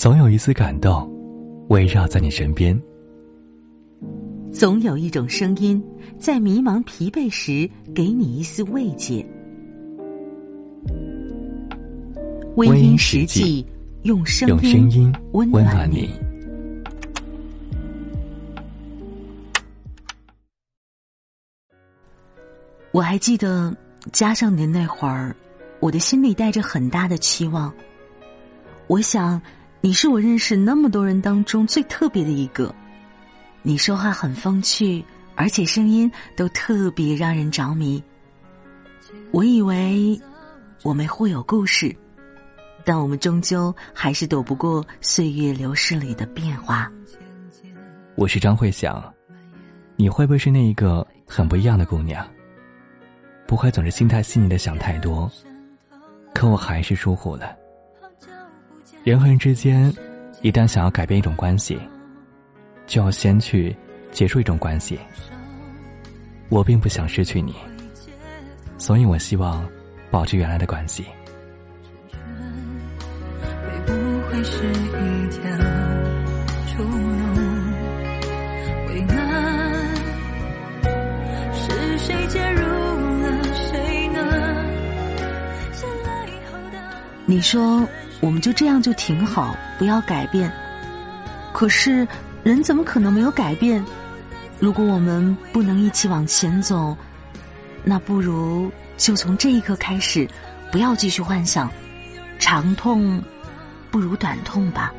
总有一丝感动，围绕在你身边；总有一种声音，在迷茫疲惫时，给你一丝慰藉。微音实际，用声音温暖你。我还记得加上你的那会儿，我的心里带着很大的期望。我想。你是我认识那么多人当中最特别的一个，你说话很风趣，而且声音都特别让人着迷。我以为我们会有故事，但我们终究还是躲不过岁月流逝里的变化。我是张慧想，你会不会是那一个很不一样的姑娘？不会总是心态细腻的想太多，可我还是疏忽了。人和人之间，一旦想要改变一种关系，就要先去结束一种关系。我并不想失去你，所以我希望保持原来的关系。你说。我们就这样就挺好，不要改变。可是人怎么可能没有改变？如果我们不能一起往前走，那不如就从这一刻开始，不要继续幻想。长痛不如短痛吧。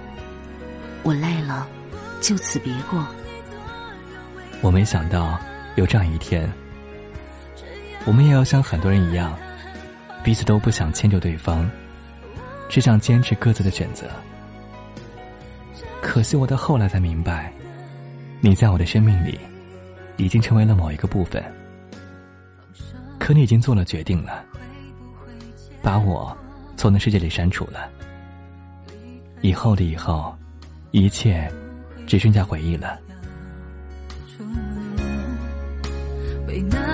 我累了，就此别过。我没想到有这样一天，我们也要像很多人一样，彼此都不想迁就对方。只想坚持各自的选择。可惜我到后来才明白你在我的生命里已经成为了某一个部分可你已经做了决定了把我从那世界里删除了以后的以后一切只剩下回忆了。为难